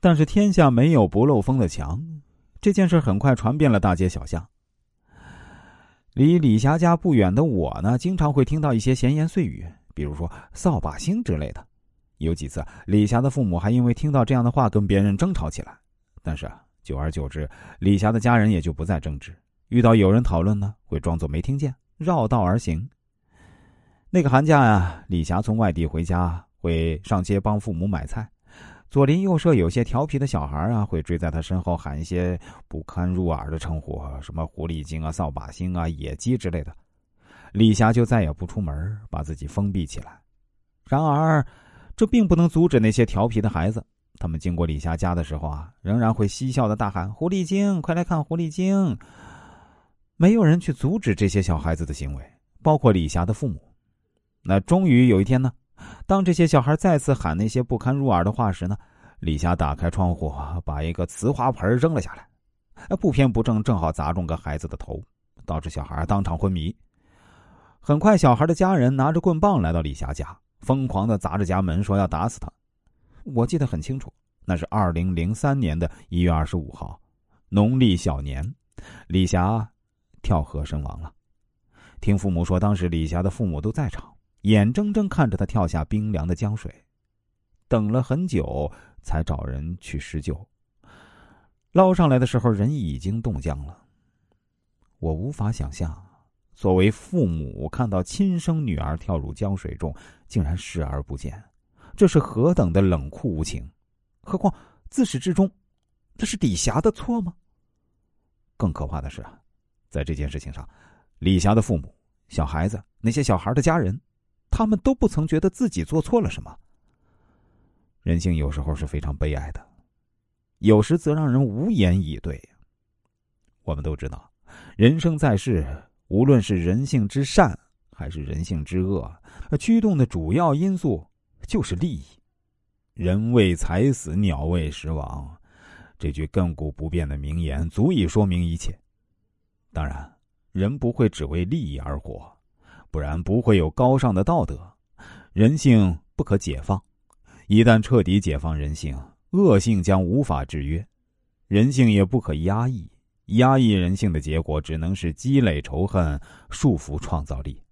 但是天下没有不漏风的墙，这件事很快传遍了大街小巷。离李霞家不远的我呢，经常会听到一些闲言碎语，比如说“扫把星”之类的。有几次，李霞的父母还因为听到这样的话跟别人争吵起来。但是久而久之，李霞的家人也就不再争执。遇到有人讨论呢，会装作没听见，绕道而行。那个寒假呀，李霞从外地回家，会上街帮父母买菜。左邻右舍有些调皮的小孩啊，会追在他身后喊一些不堪入耳的称呼，什么“狐狸精”啊、“扫把星”啊、“野鸡”之类的。李霞就再也不出门，把自己封闭起来。然而，这并不能阻止那些调皮的孩子。他们经过李霞家的时候啊，仍然会嬉笑的大喊：“狐狸精，快来看狐狸精！”没有人去阻止这些小孩子的行为，包括李霞的父母。那终于有一天呢？当这些小孩再次喊那些不堪入耳的话时呢，李霞打开窗户，把一个瓷花盆扔了下来，不偏不正，正好砸中个孩子的头，导致小孩当场昏迷。很快，小孩的家人拿着棍棒来到李霞家，疯狂的砸着家门，说要打死他。我记得很清楚，那是二零零三年的一月二十五号，农历小年，李霞跳河身亡了。听父母说，当时李霞的父母都在场。眼睁睁看着他跳下冰凉的江水，等了很久才找人去施救。捞上来的时候，人已经冻僵了。我无法想象，作为父母看到亲生女儿跳入江水中，竟然视而不见，这是何等的冷酷无情！何况自始至终，这是李霞的错吗？更可怕的是，在这件事情上，李霞的父母、小孩子、那些小孩的家人。他们都不曾觉得自己做错了什么。人性有时候是非常悲哀的，有时则让人无言以对。我们都知道，人生在世，无论是人性之善还是人性之恶，驱动的主要因素就是利益。人为财死，鸟为食亡，这句亘古不变的名言足以说明一切。当然，人不会只为利益而活。不然不会有高尚的道德，人性不可解放。一旦彻底解放人性，恶性将无法制约；人性也不可压抑，压抑人性的结果只能是积累仇恨，束缚创造力。